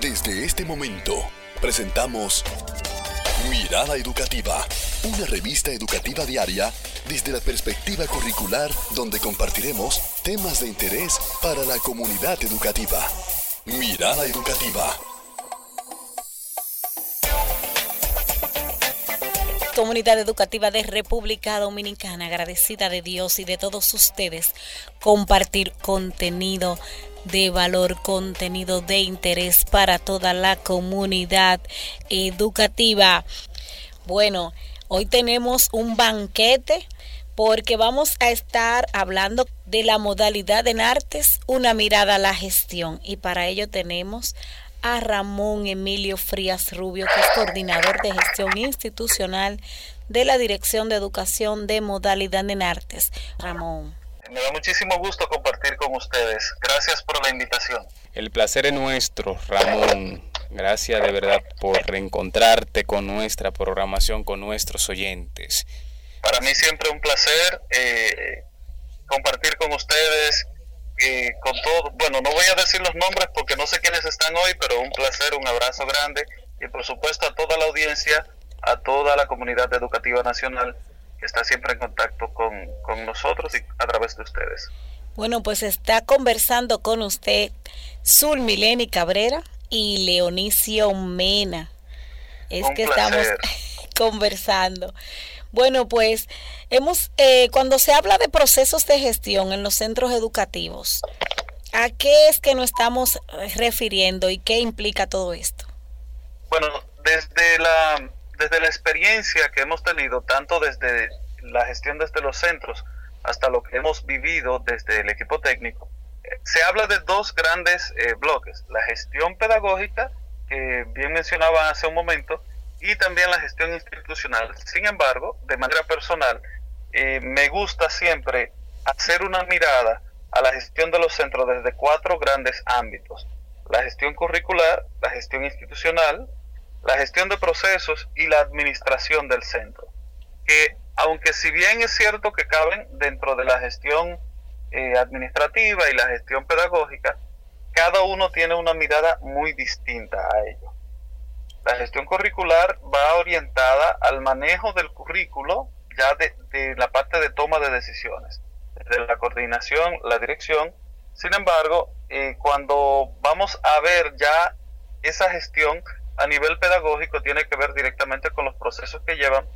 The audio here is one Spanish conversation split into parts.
Desde este momento, presentamos Mirada Educativa, una revista educativa diaria desde la perspectiva curricular donde compartiremos temas de interés para la comunidad educativa. Mirada Educativa. Comunidad Educativa de República Dominicana, agradecida de Dios y de todos ustedes, compartir contenido de valor, contenido de interés para toda la comunidad educativa. Bueno, hoy tenemos un banquete porque vamos a estar hablando de la modalidad en artes, una mirada a la gestión. Y para ello tenemos a Ramón Emilio Frías Rubio, que es coordinador de gestión institucional de la Dirección de Educación de Modalidad en Artes. Ramón. Me da muchísimo gusto compartir con ustedes. Gracias por la invitación. El placer es nuestro, Ramón. Gracias de verdad por reencontrarte con nuestra programación, con nuestros oyentes. Para mí siempre un placer eh, compartir con ustedes, eh, con todo. Bueno, no voy a decir los nombres porque no sé quiénes están hoy, pero un placer, un abrazo grande y por supuesto a toda la audiencia, a toda la comunidad educativa nacional que está siempre en contacto con, nosotros y a través de ustedes. Bueno, pues está conversando con usted Sul Mileni Cabrera y Leonicio Mena. Es que estamos conversando. Bueno, pues hemos, eh, cuando se habla de procesos de gestión en los centros educativos, ¿a qué es que nos estamos refiriendo y qué implica todo esto? Bueno, desde la desde la experiencia que hemos tenido, tanto desde la gestión desde los centros hasta lo que hemos vivido desde el equipo técnico, se habla de dos grandes eh, bloques, la gestión pedagógica, que bien mencionaba hace un momento, y también la gestión institucional. Sin embargo, de manera personal, eh, me gusta siempre hacer una mirada a la gestión de los centros desde cuatro grandes ámbitos. La gestión curricular, la gestión institucional, la gestión de procesos y la administración del centro. Que aunque si bien es cierto que caben dentro de la gestión eh, administrativa y la gestión pedagógica, cada uno tiene una mirada muy distinta a ello. La gestión curricular va orientada al manejo del currículo ya de, la parte de toma de decisiones, de la coordinación, la dirección. Sin embargo, eh, cuando vamos a ver ya esa gestión, a nivel pedagógico tiene que ver directamente con los procesos que llevan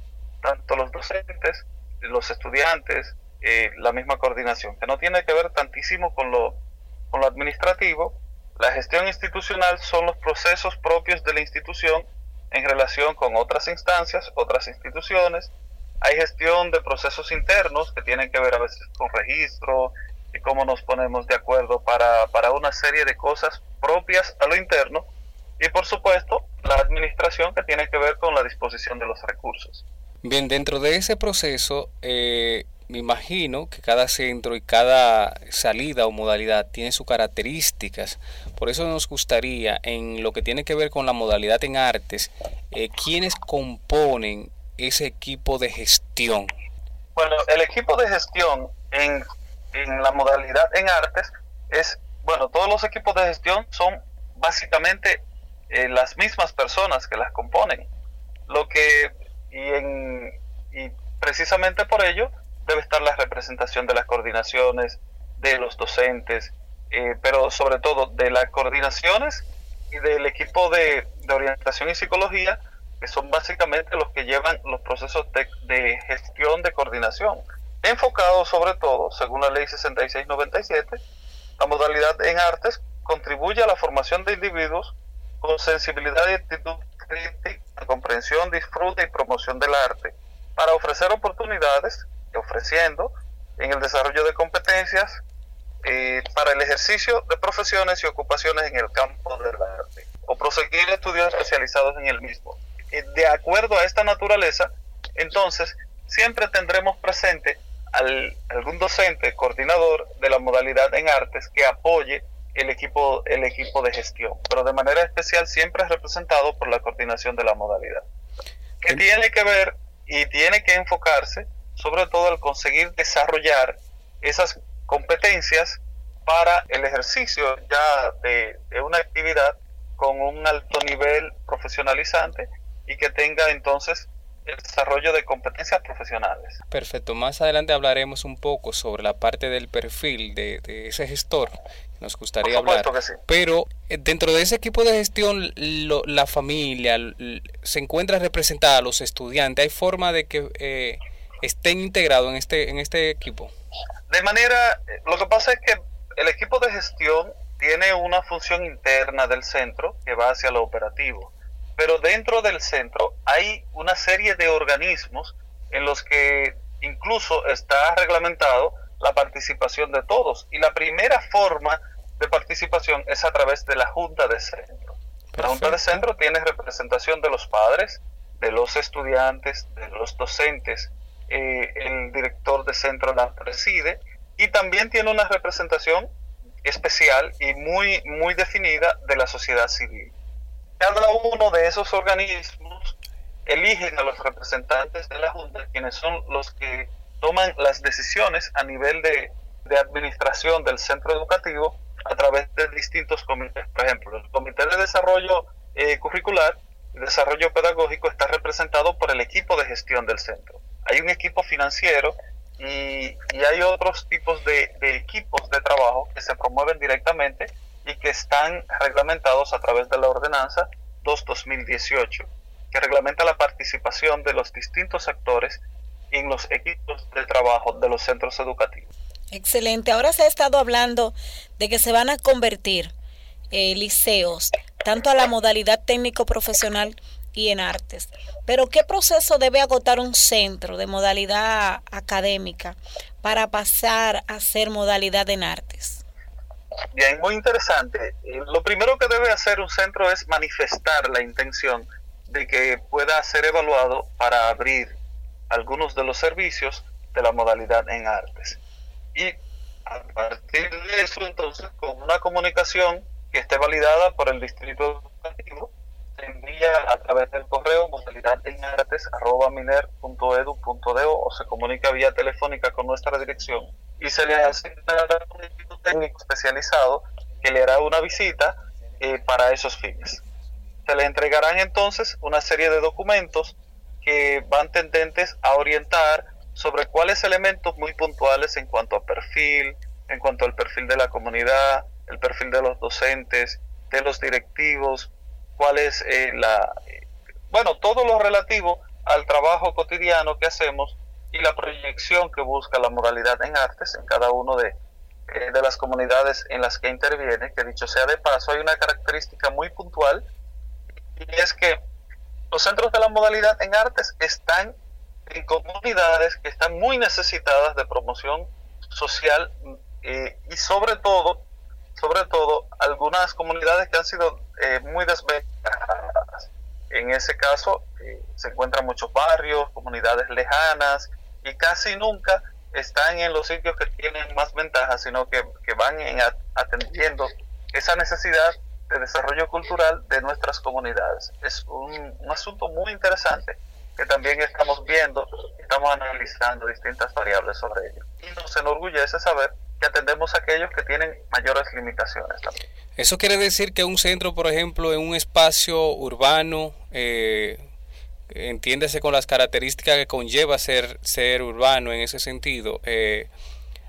tanto los docentes, los estudiantes, eh, la misma coordinación, que no tiene que ver tantísimo con lo, con lo administrativo. La gestión institucional son los procesos propios de la institución en relación con otras instancias, otras instituciones. Hay gestión de procesos internos que tienen que ver a veces con registro y cómo nos ponemos de acuerdo para, para una serie de cosas propias a lo interno y por supuesto la administración que tiene que ver con la disposición de los recursos. Bien, dentro de ese proceso, eh, me imagino que cada centro y cada salida o modalidad tiene sus características. Por eso nos gustaría, en lo que tiene que ver con la modalidad en artes, eh, ¿quiénes componen ese equipo de gestión? Bueno, el equipo de gestión en, en la modalidad en artes es, bueno, todos los equipos de gestión son básicamente eh, las mismas personas que las componen. Lo que, y, en, y precisamente por ello, debe estar la representación de las coordinaciones, de los docentes, eh, pero sobre todo de las coordinaciones y del equipo de, de, orientación y psicología, que son básicamente los que llevan los procesos de, gestión de coordinación, enfocados sobre todo, según la ley 6697, la modalidad en artes contribuye a la formación de individuos con sensibilidad y actitud crítica, comprensión, disfrute y promoción del arte, para ofrecer oportunidades, ofreciendo en el desarrollo de competencias eh, para el ejercicio de profesiones y ocupaciones en el campo del arte, o proseguir estudios especializados en el mismo. Eh, de acuerdo a esta naturaleza, entonces, siempre tendremos presente al, algún docente, coordinador de la modalidad en artes que apoye el equipo, el equipo de gestión, pero de manera especial siempre es representado por la coordinación de la modalidad, que tiene que ver y tiene que enfocarse sobre todo al conseguir desarrollar esas competencias para el ejercicio ya de, una actividad con un alto nivel profesionalizante y que tenga entonces el desarrollo de competencias profesionales. Perfecto, más adelante hablaremos un poco sobre la parte del perfil de, ese gestor, nos gustaría hablar. Pero eh, dentro de ese equipo de gestión, la familia se encuentra representada, los estudiantes, ¿hay forma de que eh, estén integrados en este, en este equipo? De manera, eh, lo que pasa es que el equipo de gestión tiene una función interna del centro que va hacia lo operativo pero dentro del centro hay una serie de organismos en los que incluso está reglamentado la participación de todos. Y la primera forma de participación es a través de la Junta de Centro. La Junta de Centro tiene representación de los padres, de los estudiantes, de los docentes, eh, el director de centro la preside y también tiene una representación especial y muy, muy definida de la sociedad civil cada uno de esos organismos eligen a los representantes de la Junta, quienes son los que toman las decisiones a nivel de, administración del centro educativo a través de distintos comités. Por ejemplo, el Comité de Desarrollo eh, Curricular y Desarrollo Pedagógico está representado por el equipo de gestión del centro. Hay un equipo financiero y, hay otros tipos de, de equipos de trabajo que se promueven directamente y que están reglamentados a través de la ordenanza 2-2018, que reglamenta la participación de los distintos actores en los equipos de trabajo de los centros educativos. Excelente. Ahora se ha estado hablando de que se van a convertir eh, liceos tanto a la modalidad técnico-profesional y en artes. Pero ¿qué proceso debe agotar un centro de modalidad académica para pasar a ser modalidad en artes? Bien, muy interesante. Eh, lo primero que debe hacer un centro es manifestar la intención de que pueda ser evaluado para abrir algunos de los servicios de la modalidad en artes. Y a partir de eso, entonces, con una comunicación que esté validada por el distrito educativo, se envía a través del correo modalidad en artes arroba o se comunica vía telefónica con nuestra dirección y se le hace un técnico especializado que le hará una visita eh, para esos fines. Se le entregarán entonces una serie de documentos que van tendentes a orientar sobre cuáles elementos muy puntuales en cuanto a perfil, en cuanto al perfil de la comunidad, el perfil de los docentes, de los directivos, cuál es eh, la... Eh, bueno, todo lo relativo al trabajo cotidiano que hacemos y la proyección que busca la modalidad en artes en cada uno de, eh, de las comunidades en las que interviene, que dicho sea de paso, hay una característica muy puntual y es que los centros de la modalidad en artes están en comunidades que están muy necesitadas de promoción social eh, y sobre todo, sobre todo, algunas comunidades que han sido eh, muy desventajadas. En ese caso, se encuentran muchos barrios, comunidades lejanas, y casi nunca están en los sitios que tienen más ventajas, sino que, van atendiendo esa necesidad de desarrollo cultural de nuestras comunidades. Es un, asunto muy interesante que también estamos viendo, estamos analizando distintas variables sobre ello. Y nos enorgullece saber que atendemos a aquellos que tienen mayores limitaciones también. Eso quiere decir que un centro, por ejemplo, en un espacio urbano, eh, entiéndase con las características que conlleva ser, ser urbano en ese sentido, eh,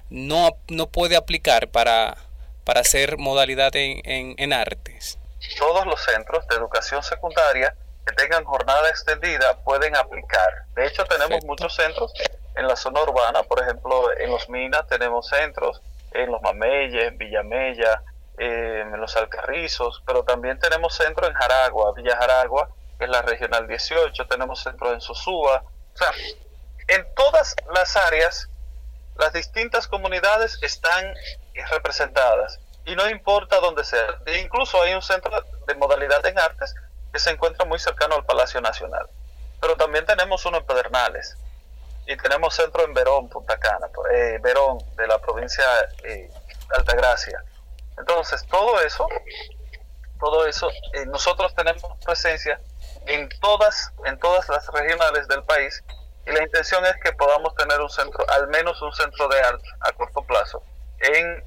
no, no puede aplicar para, para hacer modalidad en, en, artes. Todos los centros de educación secundaria que tengan jornada extendida pueden aplicar. De hecho, tenemos muchos centros en la zona urbana, por ejemplo, en los Minas tenemos centros, en los Mameyes, en Villamella, en los Alcarrizos, pero también tenemos centros en Jaragua, Villa Jaragua, es la Regional 18, tenemos centros en Sosúa. O sea, en todas las áreas, las distintas comunidades están representadas y no importa dónde sea. E incluso hay un centro de modalidad en artes que se encuentra muy cercano al Palacio Nacional. Pero también tenemos uno en Pedernales y tenemos centro en Verón, Punta Cana, eh, Verón de la provincia de eh, Altagracia. Entonces, todo eso, todo eso, eh, nosotros tenemos presencia en todas, en todas las regionales del país y la intención es que podamos tener un centro, al menos un centro de arte a corto plazo en,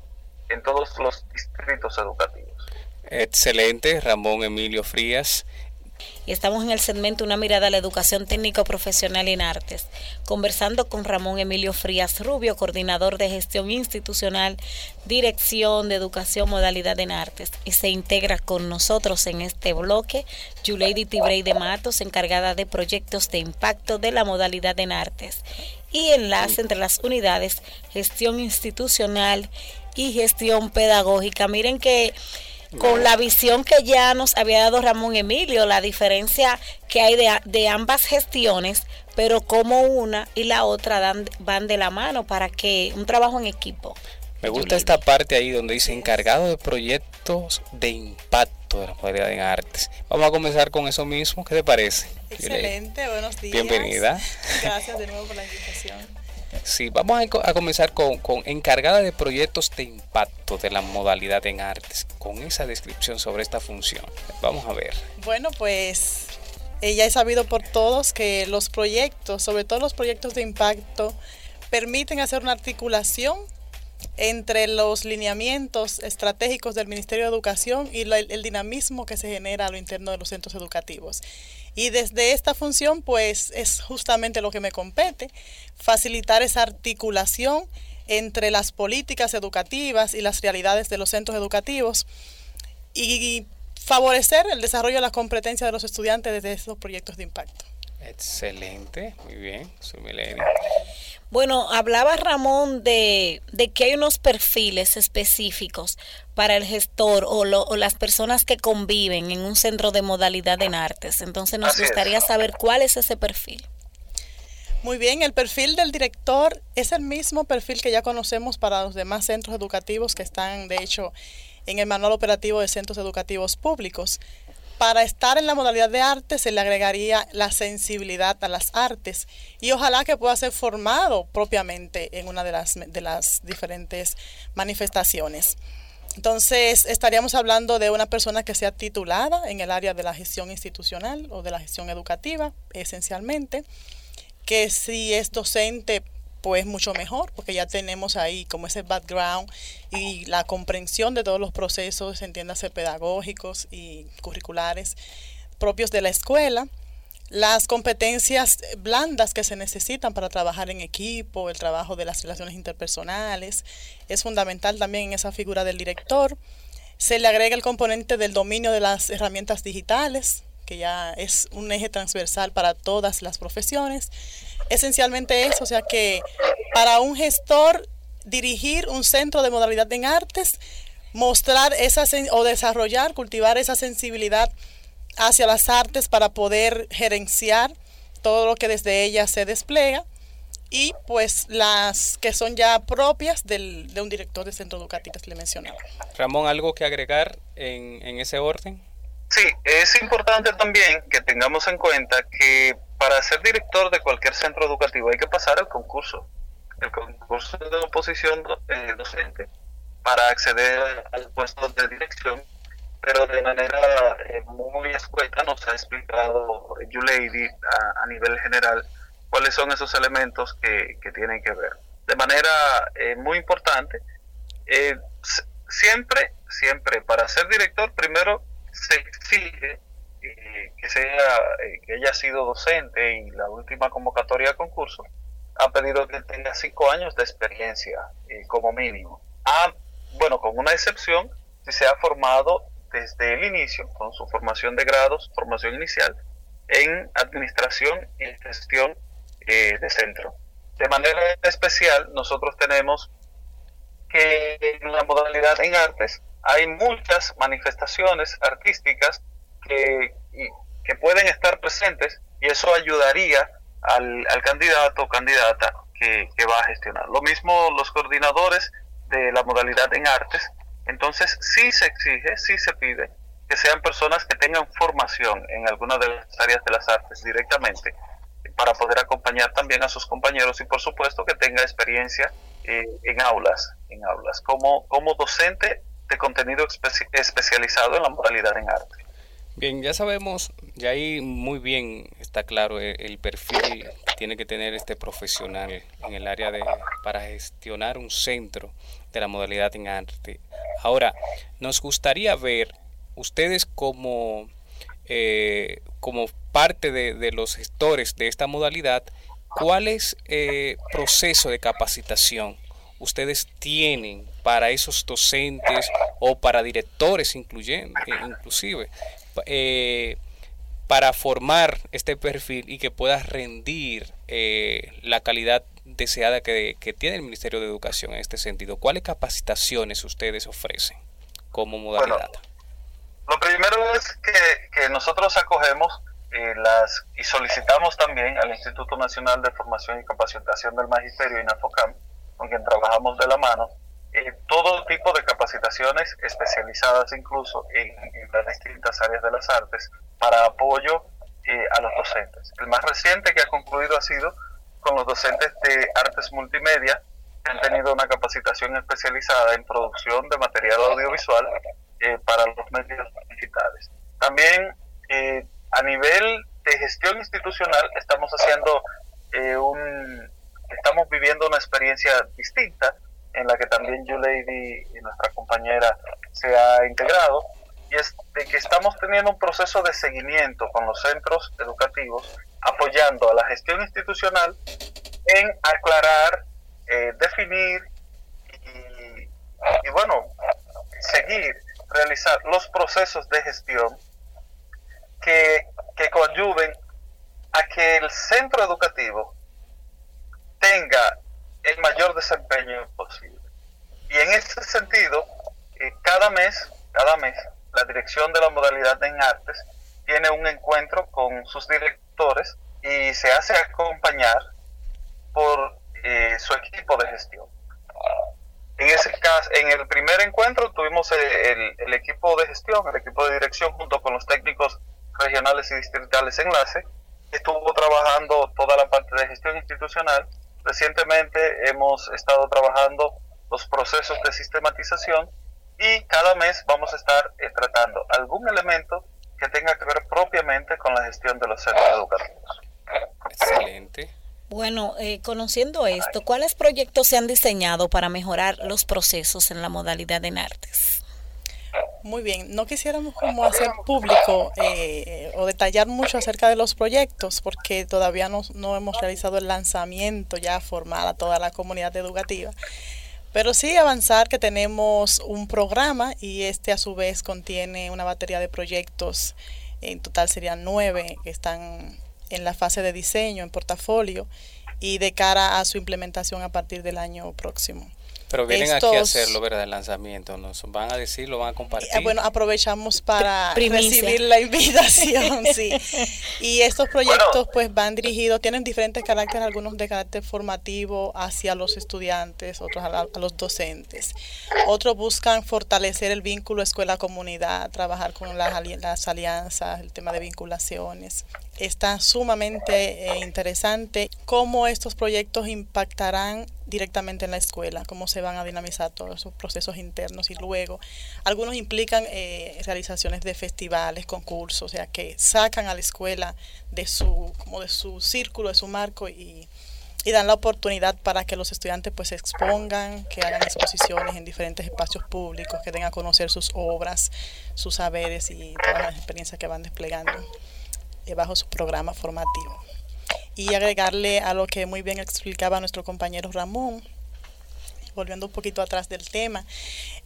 en todos los distritos educativos. Excelente, Ramón Emilio Frías y estamos en el segmento Una mirada a la educación técnico profesional en artes, conversando con Ramón Emilio Frías Rubio, coordinador de gestión institucional, dirección de educación modalidad en artes, y se integra con nosotros en este bloque Yuleidi Tibrey de Matos, encargada de proyectos de impacto de la modalidad en artes y enlace entre las unidades gestión institucional y gestión pedagógica. Miren que con la visión que ya nos había dado Ramón Emilio, la diferencia que hay de, de ambas gestiones, pero como una y la otra dan, van de la mano para que un trabajo en equipo. Me gusta esta parte ahí donde dice encargado de proyectos de impacto de la modalidad en artes. Vamos a comenzar con eso mismo, ¿qué te parece? Excelente, buenos días. Bienvenida. Gracias de nuevo por la invitación. Sí, vamos a, comenzar con, encargada de proyectos de impacto de la modalidad en artes, con esa descripción sobre esta función. Vamos a ver. Bueno, pues ya he sabido por todos que los proyectos, sobre todo los proyectos de impacto, permiten hacer una articulación entre los lineamientos estratégicos del Ministerio de Educación y el dinamismo que se genera a lo interno de los centros educativos. Y desde esta función, pues es justamente lo que me compete, facilitar esa articulación entre las políticas educativas y las realidades de los centros educativos y favorecer el desarrollo de las competencias de los estudiantes desde estos proyectos de impacto. Excelente, muy bien, soy bueno, hablaba Ramón de, que hay unos perfiles específicos para el gestor o, o, las personas que conviven en un centro de modalidad en artes. Entonces nos gustaría saber cuál es ese perfil. Muy bien, el perfil del director es el mismo perfil que ya conocemos para los demás centros educativos que están, de hecho, en el manual operativo de centros educativos públicos para estar en la modalidad de arte se le agregaría la sensibilidad a las artes y ojalá que pueda ser formado propiamente en una de las, de las diferentes manifestaciones. Entonces, estaríamos hablando de una persona que sea titulada en el área de la gestión institucional o de la gestión educativa, esencialmente, que si es docente pues mucho mejor, porque ya tenemos ahí como ese background y la comprensión de todos los procesos, entiéndase, pedagógicos y curriculares propios de la escuela, las competencias blandas que se necesitan para trabajar en equipo, el trabajo de las relaciones interpersonales, es fundamental también en esa figura del director. Se le agrega el componente del dominio de las herramientas digitales, que ya es un eje transversal para todas las profesiones esencialmente eso, o sea que para un gestor dirigir un centro de modalidad en artes, mostrar esa o desarrollar, cultivar esa sensibilidad hacia las artes para poder gerenciar todo lo que desde ellas se despliega y pues las que son ya propias del, de un director de centro educativo que mencionaba. Ramón, ¿algo que agregar en ese orden? Sí, es importante también que tengamos en cuenta que para ser director de cualquier centro educativo hay que pasar el concurso, el concurso de oposición eh, docente para acceder al puesto de dirección, pero de manera eh, muy escueta nos ha explicado Lady a, a, nivel general cuáles son esos elementos que, tienen que ver. De manera eh, muy importante, siempre, siempre para ser director, primero se exige que sea eh, que haya sido docente y la última convocatoria de concurso ha pedido que tenga cinco años de experiencia eh, como mínimo. Ah, bueno, con una excepción, si se ha formado desde el inicio, con su formación de grados, formación inicial, en administración y gestión eh, de centro. De manera especial, nosotros tenemos que en la modalidad en artes hay muchas manifestaciones artísticas que, que pueden estar presentes y eso ayudaría al, candidato o candidata que, va a gestionar. Lo mismo los coordinadores de la modalidad en artes. Entonces sí se exige, sí se pide que sean personas que tengan formación en alguna de las áreas de las artes directamente para poder acompañar también a sus compañeros y por supuesto que tenga experiencia eh, en aulas, en aulas como, como docente de contenido especializado en la modalidad en arte. Bien, ya sabemos, ya ahí muy bien está claro el, perfil que tiene que tener este profesional en el área de para gestionar un centro de la modalidad en arte. Ahora, nos gustaría ver ustedes como, eh, como parte de, los gestores de esta modalidad, ¿cuál es el proceso de capacitación ustedes tienen para esos docentes o para directores incluyendo, inclusive? para formar este perfil y que pueda rendir la calidad deseada que, tiene el Ministerio de Educación en este sentido? ¿Cuáles capacitaciones ustedes ofrecen como modalidad? lo primero es que, nosotros acogemos eh, las y solicitamos también al Instituto Nacional de Formación y Capacitación del Magisterio, INAFOCAM, con quien trabajamos de la mano, eh, todo tipo de capacitaciones especializadas incluso en, las distintas áreas de las artes para apoyo eh, a los docentes. El más reciente que ha concluido ha sido con los docentes de artes multimedia que han tenido una capacitación especializada en producción de material audiovisual eh, para los medios digitales. También eh, a nivel de gestión institucional estamos haciendo eh, un, estamos viviendo una experiencia distinta en la que también Lady y nuestra compañera se ha integrado y es de que estamos teniendo un proceso de seguimiento con los centros educativos apoyando a la gestión institucional en aclarar, eh, definir y, bueno, seguir, realizar los procesos de gestión que, que coadyuven a que el centro educativo tenga el mayor desempeño posible. Y en ese sentido, eh, cada mes, cada mes, la dirección de la modalidad en artes tiene un encuentro con sus directores y se hace acompañar por eh, su equipo de gestión. En ese caso, en el primer encuentro tuvimos el, equipo de gestión, el equipo de dirección junto con los técnicos regionales y distritales enlace, estuvo trabajando toda la parte de gestión institucional. Recientemente hemos estado trabajando los procesos de sistematización y cada mes vamos a estar eh, tratando algún elemento que tenga que ver propiamente con la gestión de los centros educativos. Excelente. Bueno, eh, conociendo esto, ¿cuáles proyectos se han diseñado para mejorar los procesos en la modalidad en artes? Muy bien, no quisiéramos como hacer público eh, o detallar mucho acerca de los proyectos porque todavía no, no hemos realizado el lanzamiento ya formal a toda la comunidad educativa. Pero sí avanzar que tenemos un programa y este a su vez contiene una batería de proyectos, en total serían nueve que están en la fase de diseño, en portafolio y de cara a su implementación a partir del año próximo. Pero vienen aquí a hacerlo, ¿verdad? El lanzamiento, nos van a decir, lo van a compartir. Eh, bueno, aprovechamos para recibir la invitación, sí. Y estos proyectos pues van dirigidos, tienen diferentes caracteres, algunos de carácter formativo hacia los estudiantes, otros a, los docentes. Otros buscan fortalecer el vínculo escuela-comunidad, trabajar con las, las alianzas, el tema de vinculaciones está sumamente eh, interesante cómo estos proyectos impactarán directamente en la escuela, cómo se van a dinamizar todos esos procesos internos y luego algunos implican eh, realizaciones de festivales, concursos, o sea que sacan a la escuela de su como de su círculo, de su marco y, y dan la oportunidad para que los estudiantes pues se expongan, que hagan exposiciones en diferentes espacios públicos, que den a conocer sus obras, sus saberes y todas las experiencias que van desplegando. Eh, bajo su programa formativo. Y agregarle a lo que muy bien explicaba nuestro compañero Ramón, volviendo un poquito atrás del tema,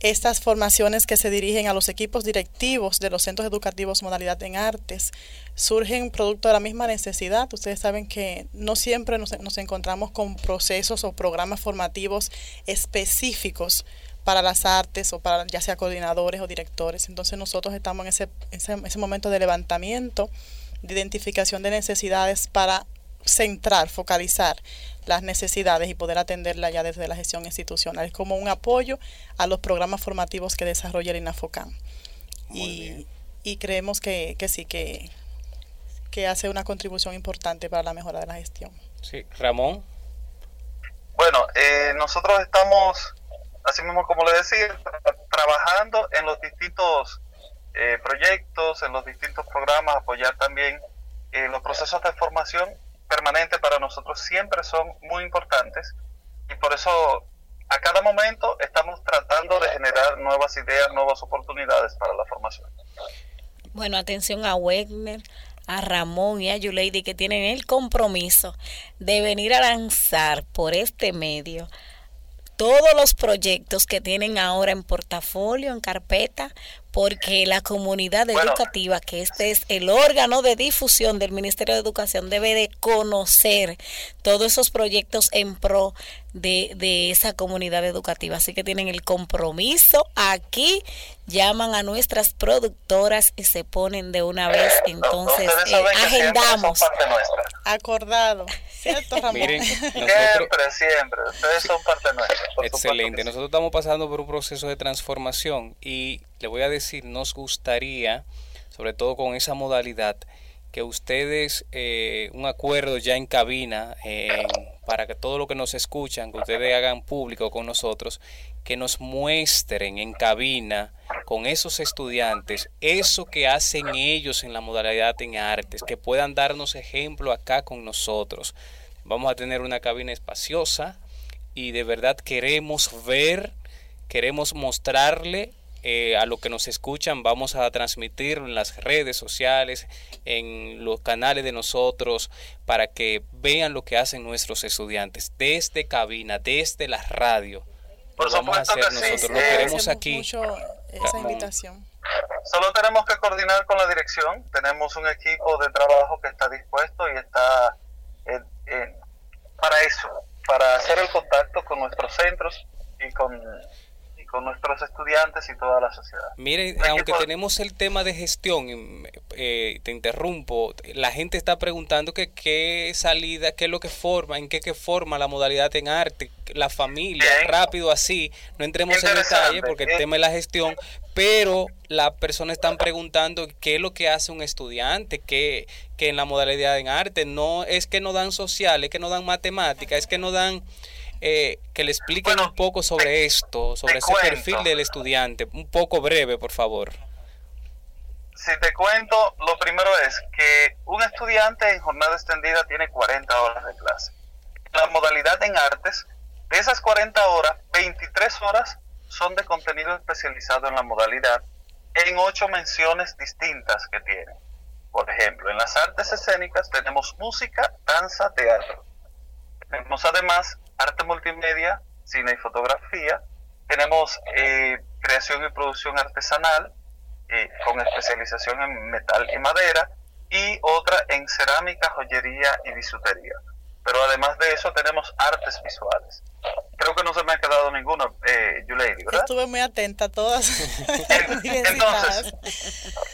estas formaciones que se dirigen a los equipos directivos de los centros educativos modalidad en artes surgen producto de la misma necesidad. Ustedes saben que no siempre nos, nos encontramos con procesos o programas formativos específicos para las artes o para ya sea coordinadores o directores. Entonces nosotros estamos en ese, ese, ese momento de levantamiento de identificación de necesidades para centrar, focalizar las necesidades y poder atenderlas ya desde la gestión institucional. Es como un apoyo a los programas formativos que desarrolla el INAFOCAM. Y, y, creemos que, que sí, que, que hace una contribución importante para la mejora de la gestión. Sí, Ramón. Bueno, eh, nosotros estamos, así mismo como le decía, trabajando en los distintos eh, proyectos, en los distintos programas, apoyar también eh, los procesos de formación permanente para nosotros siempre son muy importantes y por eso a cada momento estamos tratando de generar nuevas ideas, nuevas oportunidades para la formación. Bueno, atención a Wegner, a Ramón y a Yuleidi que tienen el compromiso de venir a lanzar por este medio todos los proyectos que tienen ahora en portafolio, en carpeta, porque la comunidad educativa, que este es el órgano de difusión del Ministerio de Educación, debe de conocer todos esos proyectos en pro de, de esa comunidad educativa. Así que tienen el compromiso aquí, llaman a nuestras productoras y se ponen de una vez. Entonces, eh, agendamos. Acordado. ¿Cierto, Ramón? Miren, siempre, siempre. Ustedes son parte nuestra. Excelente. Nosotros estamos pasando por un proceso de transformación y le voy a decir, nos gustaría, sobre todo con esa modalidad, que ustedes, eh, un acuerdo ya en cabina, para que todo lo que nos escuchan, que ustedes hagan público con nosotros, que nos muestren en cabina con esos estudiantes eso que hacen ellos en la modalidad en artes, que puedan darnos ejemplo acá con nosotros. Vamos a tener una cabina espaciosa y de verdad queremos ver, queremos mostrarle eh, a lo que nos escuchan vamos a transmitir en las redes sociales, en los canales de nosotros, para que vean lo que hacen nuestros estudiantes desde cabina, desde la radio. Por lo vamos a hacer nosotros, lo queremos aquí. esa invitación. Solo tenemos que coordinar con la dirección. Tenemos un equipo de trabajo que está dispuesto y está para eso, para hacer el contacto con nuestros centros y con con nuestros estudiantes y toda la sociedad. Miren, aunque tenemos el tema de gestión, eh, te interrumpo, la gente está preguntando que qué salida, qué es lo que forma, en qué, qué forma la modalidad en arte, la familia, rápido así, no entremos en detalle porque el tema es la gestión, pero las personas están preguntando qué es lo que hace un estudiante, que, que en la modalidad en arte. No es que no dan social, es que no dan matemática, es que no dan eh, que le expliquen un poco sobre esto, sobre ese perfil del estudiante, un poco breve, por favor. Si te cuento, lo primero es que un estudiante en jornada extendida tiene 40 horas de clase. La modalidad en artes, de esas 40 horas, 23 horas son de contenido especializado en la modalidad en ocho menciones distintas que tiene. Por ejemplo, en las artes escénicas tenemos música, danza, teatro. Tenemos además arte multimedia, cine y fotografía. Tenemos eh, creación y producción artesanal eh, con especialización en metal y madera y otra en cerámica, joyería y bisutería. Pero además de eso tenemos artes visuales. Creo que no se me ha quedado ninguno, eh, Yulady, ¿verdad? Estuve muy atenta a todas. Entonces,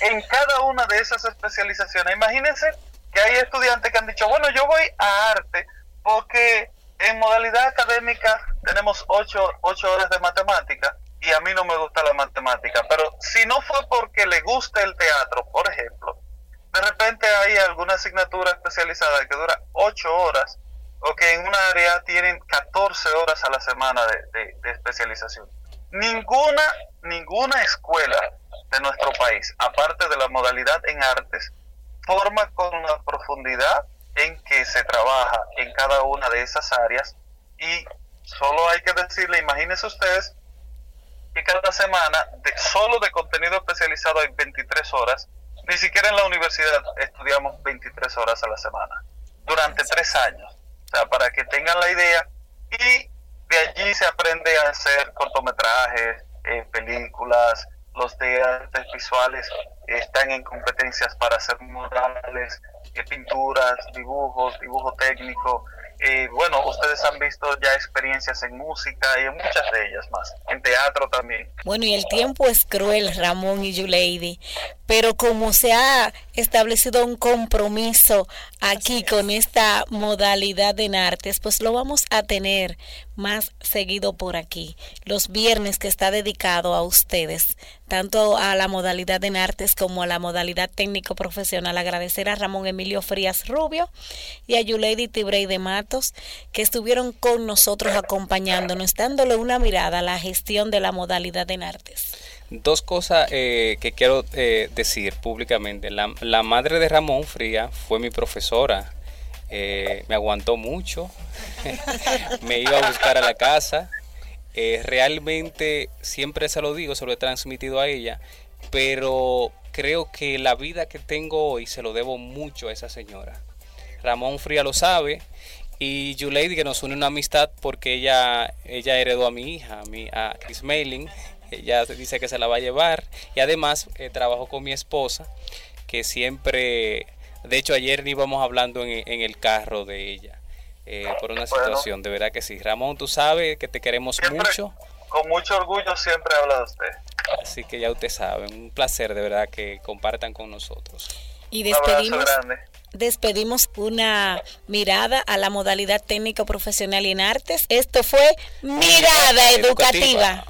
en cada una de esas especializaciones, imagínense que hay estudiantes que han dicho, bueno, yo voy a arte porque en modalidad académica tenemos ocho, horas de matemática y a mí no me gusta la matemática, pero si no fue porque le gusta el teatro, por ejemplo, de repente hay alguna asignatura especializada que dura ocho horas o que en un área tienen 14 horas a la semana de, de especialización. Ninguna, ninguna escuela de nuestro país, aparte de la modalidad en artes, forma con la profundidad en que se trabaja en cada una de esas áreas. Y solo hay que decirle, imagínense ustedes que cada semana de, solo de contenido especializado hay 23 horas, ni siquiera en la universidad estudiamos 23 horas a la semana, durante tres años, o sea, para que tengan la idea. Y de allí se aprende a hacer cortometrajes, eh, películas, los de artes visuales están en competencias para hacer murales, pinturas, dibujos, dibujo técnico. Eh, bueno, ustedes han visto ya experiencias en música y en muchas de ellas más, en teatro también. Bueno, y el tiempo es cruel, Ramón y Yuleidi, pero como se ha establecido un compromiso aquí con esta modalidad en artes, pues lo vamos a tener más seguido por aquí, los viernes que está dedicado a ustedes, tanto a la modalidad en artes como a la modalidad técnico profesional. Agradecer a Ramón Emilio Frías Rubio y a Yuleidi Tibrey de Matos que estuvieron con nosotros acompañándonos, dándole una mirada a la gestión de la modalidad en artes. Dos cosas eh, que quiero eh, decir públicamente. La, madre de Ramón Fría fue mi profesora. Eh, me aguantó mucho. me iba a buscar a la casa. realmente, siempre se lo digo, se lo he transmitido a ella. Pero creo que la vida que tengo hoy se lo debo mucho a esa señora. Ramón Fría lo sabe y Juleid que nos une una amistad porque ella ella heredó a mi hija, a, mi, a Chris Mailing, ella dice que se la va a llevar y además eh, trabajó con mi esposa que siempre, de hecho ayer íbamos hablando en, en el carro de ella. Eh, por una situación, de verdad que sí. Ramón, tú sabes que te queremos mucho. Con mucho orgullo siempre habla de usted. Así que ya usted sabe, un placer de verdad que compartan con nosotros. Y despedimos, despedimos una mirada a la modalidad técnica profesional y en artes. Esto fue Mirada, educativa.